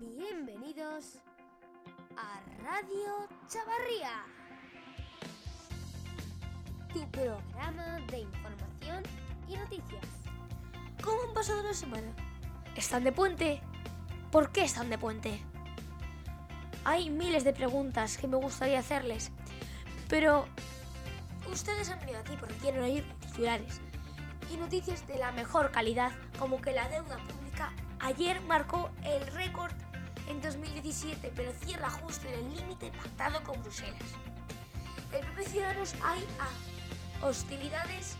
Bienvenidos a Radio Chavarría, tu programa de información y noticias. ¿Cómo han pasado la semana? ¿Están de puente? ¿Por qué están de puente? Hay miles de preguntas que me gustaría hacerles, pero ustedes han venido aquí porque quieren oír titulares y noticias de la mejor calidad, como que la deuda pública ayer marcó el récord en 2017, pero cierra justo en el límite pactado con Bruselas. El PP Ciudadanos hay a hostilidades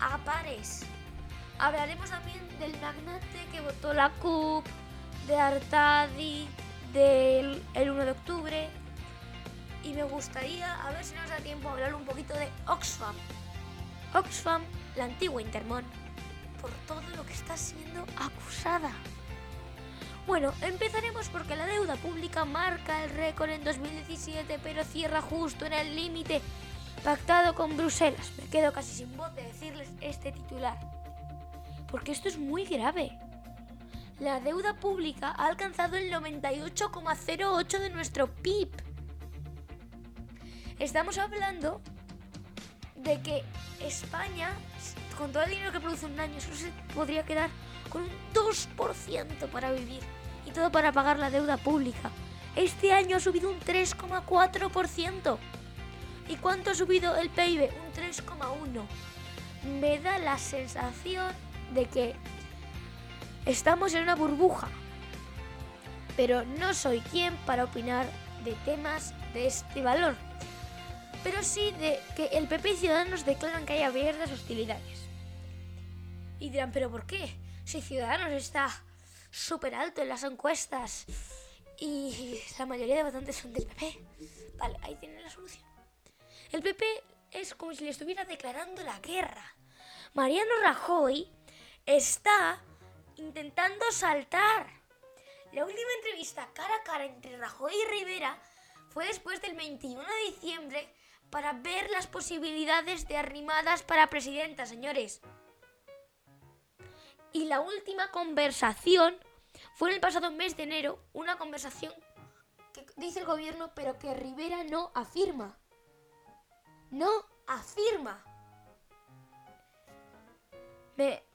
a pares. Hablaremos también del magnate que votó la CUP, de Artadi, del el 1 de octubre. Y me gustaría, a ver si nos da tiempo, hablar un poquito de Oxfam. Oxfam, la antigua Intermon, por todo lo que está siendo acusada. Bueno, empezaremos porque la deuda pública marca el récord en 2017, pero cierra justo en el límite pactado con Bruselas. Me quedo casi sin voz de decirles este titular. Porque esto es muy grave. La deuda pública ha alcanzado el 98,08 de nuestro PIB. Estamos hablando de que España, con todo el dinero que produce un año, solo se podría quedar con un 2% para vivir y todo para pagar la deuda pública. Este año ha subido un 3,4%. ¿Y cuánto ha subido el PIB? Un 3,1%. Me da la sensación de que estamos en una burbuja. Pero no soy quien para opinar de temas de este valor. Pero sí de que el PP y Ciudadanos declaran que hay abiertas hostilidades. Y dirán, ¿pero por qué? Si Ciudadanos está súper alto en las encuestas y la mayoría de votantes son del PP. Vale, ahí tienen la solución. El PP es como si le estuviera declarando la guerra. Mariano Rajoy está intentando saltar. La última entrevista cara a cara entre Rajoy y Rivera fue después del 21 de diciembre para ver las posibilidades de arrimadas para presidenta, señores. Y la última conversación fue en el pasado mes de enero, una conversación que dice el gobierno, pero que Rivera no afirma. No afirma.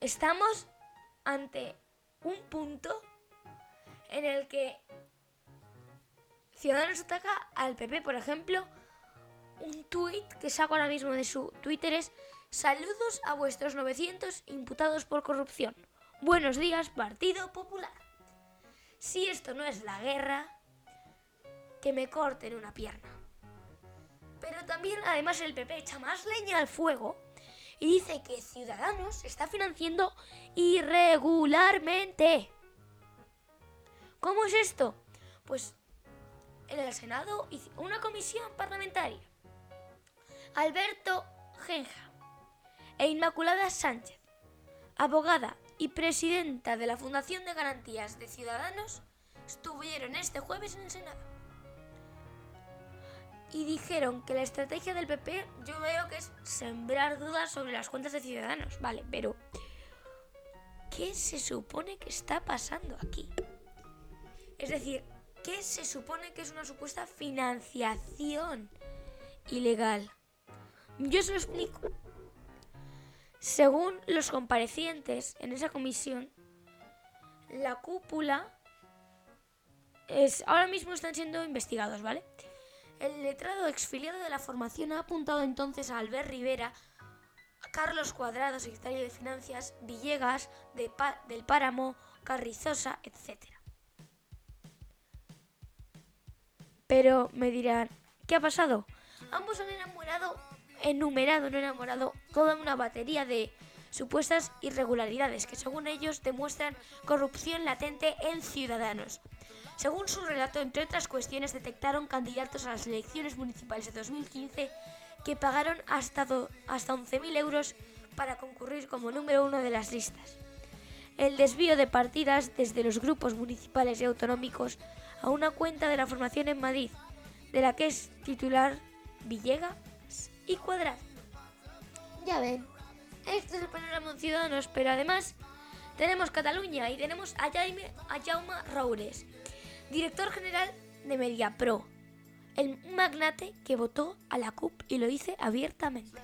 Estamos ante un punto en el que Ciudadanos ataca al PP, por ejemplo, un tuit que saco ahora mismo de su Twitter es Saludos a vuestros 900 imputados por corrupción. Buenos días, Partido Popular. Si esto no es la guerra, que me corten una pierna. Pero también, además, el PP echa más leña al fuego y dice que Ciudadanos está financiando irregularmente. ¿Cómo es esto? Pues en el Senado una comisión parlamentaria. Alberto Genja e Inmaculada Sánchez, abogada y presidenta de la Fundación de Garantías de Ciudadanos, estuvieron este jueves en el Senado. Y dijeron que la estrategia del PP yo veo que es sembrar dudas sobre las cuentas de Ciudadanos. Vale, pero ¿qué se supone que está pasando aquí? Es decir, ¿qué se supone que es una supuesta financiación ilegal? Yo se lo explico. Según los comparecientes en esa comisión, la cúpula es, ahora mismo están siendo investigados, ¿vale? El letrado exfiliado de la formación ha apuntado entonces a Albert Rivera, Carlos Cuadrado, secretario de Finanzas, Villegas, de del Páramo, Carrizosa, etc. Pero me dirán, ¿qué ha pasado? Ambos han enamorado enumerado, no enamorado, toda una batería de supuestas irregularidades que según ellos demuestran corrupción latente en ciudadanos. Según su relato, entre otras cuestiones, detectaron candidatos a las elecciones municipales de 2015 que pagaron hasta, hasta 11.000 euros para concurrir como número uno de las listas. El desvío de partidas desde los grupos municipales y autonómicos a una cuenta de la formación en Madrid, de la que es titular Villega y cuadrado. Ya ven, este es el panorama Ciudadanos, pero además tenemos Cataluña y tenemos a, Jaime, a Jaume Roures, director general de MediaPro, el magnate que votó a la CUP y lo dice abiertamente.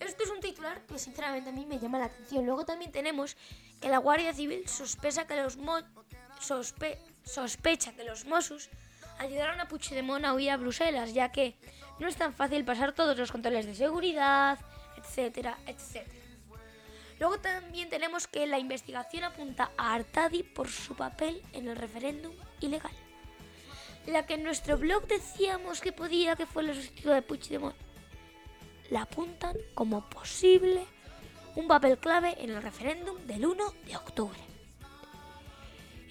Esto es un titular que sinceramente a mí me llama la atención. Luego también tenemos que la Guardia Civil sospecha que los sospecha que los Mossos ayudaron a Puigdemont a huir a Bruselas, ya que no es tan fácil pasar todos los controles de seguridad, etcétera, etcétera. Luego también tenemos que la investigación apunta a Artadi por su papel en el referéndum ilegal. La que en nuestro blog decíamos que podía que fue el sustituto de Puigdemont. La apuntan como posible un papel clave en el referéndum del 1 de octubre.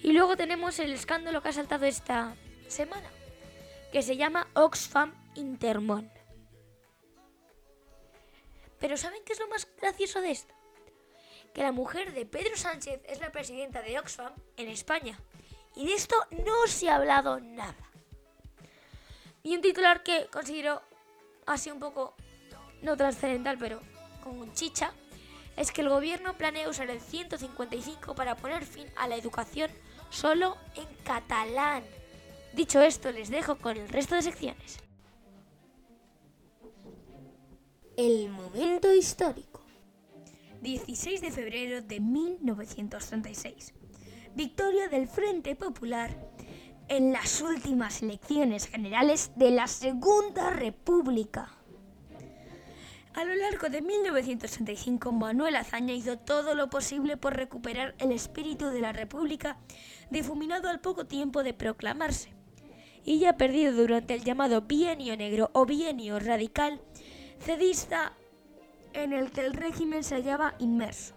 Y luego tenemos el escándalo que ha saltado esta semana, que se llama Oxfam Intermon. Pero ¿saben qué es lo más gracioso de esto? Que la mujer de Pedro Sánchez es la presidenta de Oxfam en España. Y de esto no se ha hablado nada. Y un titular que considero así un poco, no trascendental, pero con un chicha, es que el gobierno planea usar el 155 para poner fin a la educación solo en catalán. Dicho esto, les dejo con el resto de secciones. El momento histórico. 16 de febrero de 1936. Victoria del Frente Popular en las últimas elecciones generales de la Segunda República. A lo largo de 1965, Manuel Azaña hizo todo lo posible por recuperar el espíritu de la República, difuminado al poco tiempo de proclamarse y ya perdido durante el llamado bienio negro o bienio radical, cedista en el que el régimen se hallaba inmerso.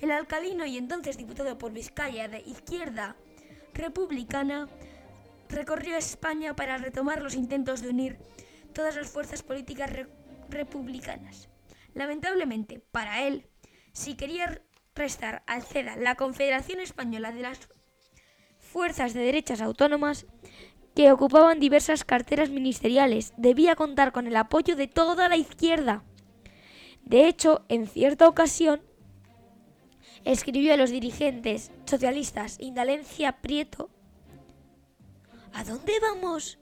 El alcalino y entonces diputado por Vizcaya de izquierda republicana recorrió España para retomar los intentos de unir todas las fuerzas políticas republicanas. Lamentablemente, para él, si quería restar al CEDA la Confederación Española de las Fuerzas de Derechas Autónomas, que ocupaban diversas carteras ministeriales, debía contar con el apoyo de toda la izquierda. De hecho, en cierta ocasión, escribió a los dirigentes socialistas Indalencia Prieto, ¿A dónde vamos?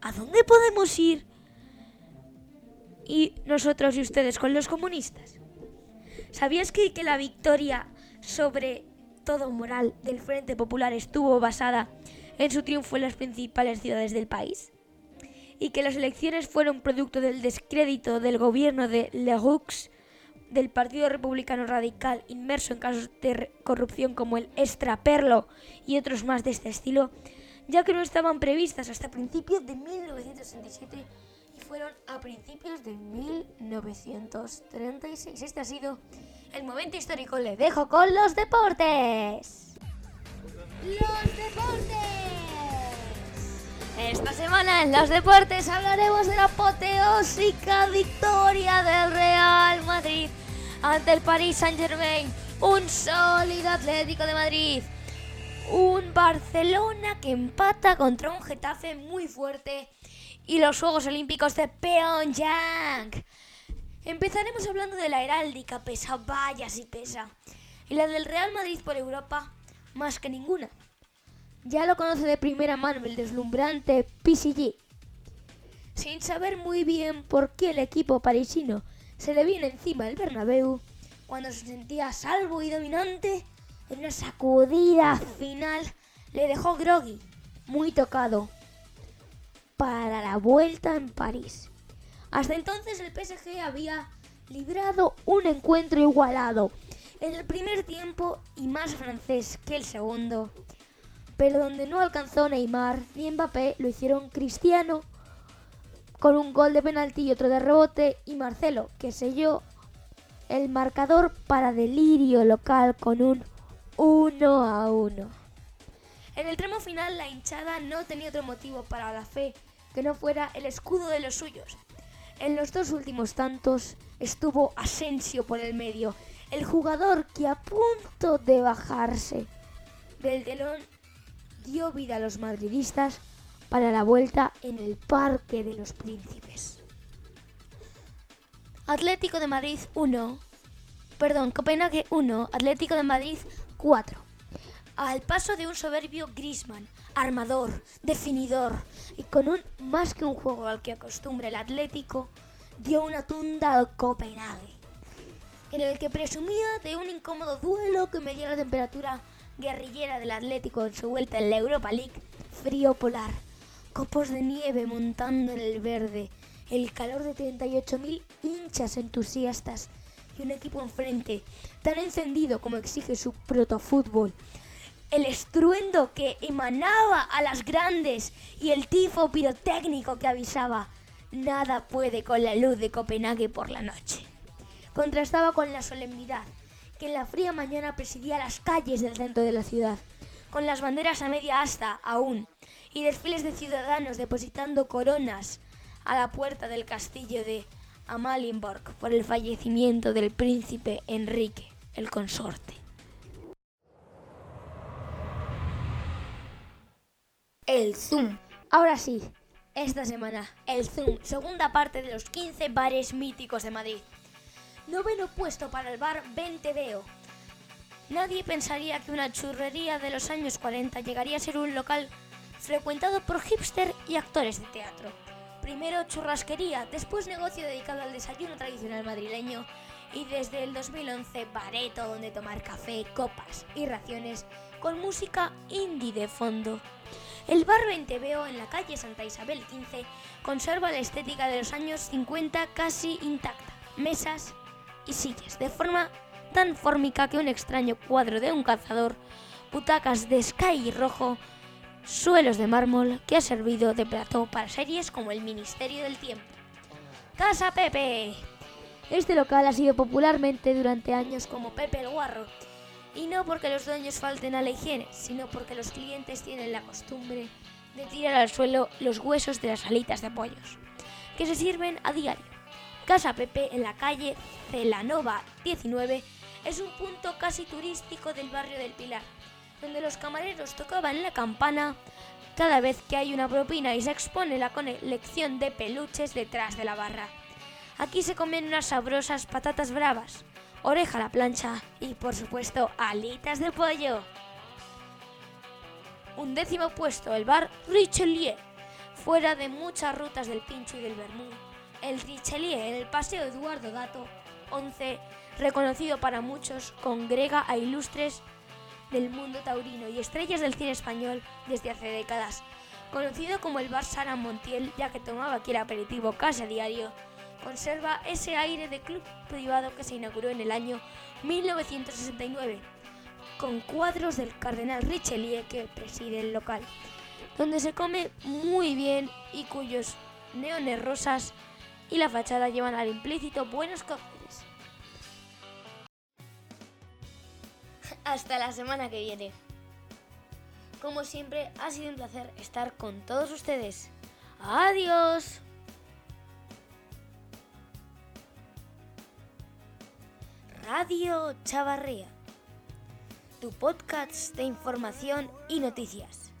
¿A dónde podemos ir? Y nosotros y ustedes con los comunistas. ¿Sabías que, que la victoria sobre todo moral del Frente Popular estuvo basada en su triunfo en las principales ciudades del país y que las elecciones fueron producto del descrédito del gobierno de Leroux, del Partido Republicano Radical inmerso en casos de corrupción como el Extraperlo y otros más de este estilo, ya que no estaban previstas hasta principios de 1967 y fueron a principios de 1936. Este ha sido el momento histórico. Le dejo con los deportes. Los deportes. Esta semana en los deportes hablaremos de la apoteósica victoria del Real Madrid ante el Paris Saint Germain, un sólido Atlético de Madrid, un Barcelona que empata contra un Getafe muy fuerte y los Juegos Olímpicos de Pyongyang. Empezaremos hablando de la heráldica, pesa, vaya si pesa, y la del Real Madrid por Europa más que ninguna. Ya lo conoce de primera mano el deslumbrante PSG. Sin saber muy bien por qué el equipo parisino se le viene encima del Bernabéu, cuando se sentía salvo y dominante, en una sacudida final le dejó groggy, muy tocado, para la vuelta en París. Hasta entonces el PSG había librado un encuentro igualado, en el primer tiempo y más francés que el segundo, pero donde no alcanzó Neymar ni Mbappé lo hicieron Cristiano con un gol de penalti y otro de rebote y Marcelo que selló el marcador para delirio local con un 1 a 1. En el tramo final la hinchada no tenía otro motivo para la fe que no fuera el escudo de los suyos. En los dos últimos tantos estuvo Asensio por el medio el jugador que a punto de bajarse del telón dio vida a los madridistas para la vuelta en el Parque de los Príncipes. Atlético de Madrid 1, perdón, Copenhague 1, Atlético de Madrid 4. Al paso de un soberbio Grisman, armador, definidor y con un más que un juego al que acostumbra el Atlético, dio una tunda al Copenhague, en el que presumía de un incómodo duelo que medía la temperatura guerrillera del Atlético en su vuelta en la Europa League, frío polar, copos de nieve montando en el verde, el calor de 38.000 hinchas entusiastas y un equipo enfrente tan encendido como exige su protofútbol. El estruendo que emanaba a las grandes y el tifo pirotécnico que avisaba. Nada puede con la luz de Copenhague por la noche. Contrastaba con la solemnidad que en la fría mañana presidía las calles del centro de la ciudad, con las banderas a media asta aún, y desfiles de ciudadanos depositando coronas a la puerta del castillo de Amalienborg por el fallecimiento del príncipe Enrique, el consorte. El Zoom. Ahora sí, esta semana, el Zoom, segunda parte de los 15 bares míticos de Madrid. Noveno puesto para el bar 20 Veo. Nadie pensaría que una churrería de los años 40 llegaría a ser un local frecuentado por hipster y actores de teatro. Primero churrasquería, después negocio dedicado al desayuno tradicional madrileño y desde el 2011 bareto donde tomar café, copas y raciones con música indie de fondo. El bar 20 Veo en la calle Santa Isabel XV conserva la estética de los años 50 casi intacta. Mesas y sillas de forma tan fórmica que un extraño cuadro de un cazador, butacas de sky rojo, suelos de mármol que ha servido de plató para series como El Ministerio del Tiempo. Casa Pepe. Este local ha sido popularmente durante años como Pepe el Guarro, y no porque los dueños falten a la higiene, sino porque los clientes tienen la costumbre de tirar al suelo los huesos de las alitas de pollos, que se sirven a diario. Casa Pepe en la calle Celanova 19 es un punto casi turístico del barrio del Pilar, donde los camareros tocaban la campana cada vez que hay una propina y se expone la colección de peluches detrás de la barra. Aquí se comen unas sabrosas patatas bravas, oreja a la plancha y por supuesto alitas de pollo. Un décimo puesto, el bar Richelieu, fuera de muchas rutas del pincho y del vermú. El Richelieu en el Paseo Eduardo Dato 11, reconocido para muchos, congrega a ilustres del mundo taurino y estrellas del cine español desde hace décadas. Conocido como el Bar Sara Montiel, ya que tomaba aquí el aperitivo casi a diario, conserva ese aire de club privado que se inauguró en el año 1969, con cuadros del cardenal Richelieu que preside el local, donde se come muy bien y cuyos neones rosas y la fachada llevan al implícito buenos cócteles. Hasta la semana que viene. Como siempre, ha sido un placer estar con todos ustedes. Adiós. Radio Chavarría, tu podcast de información y noticias.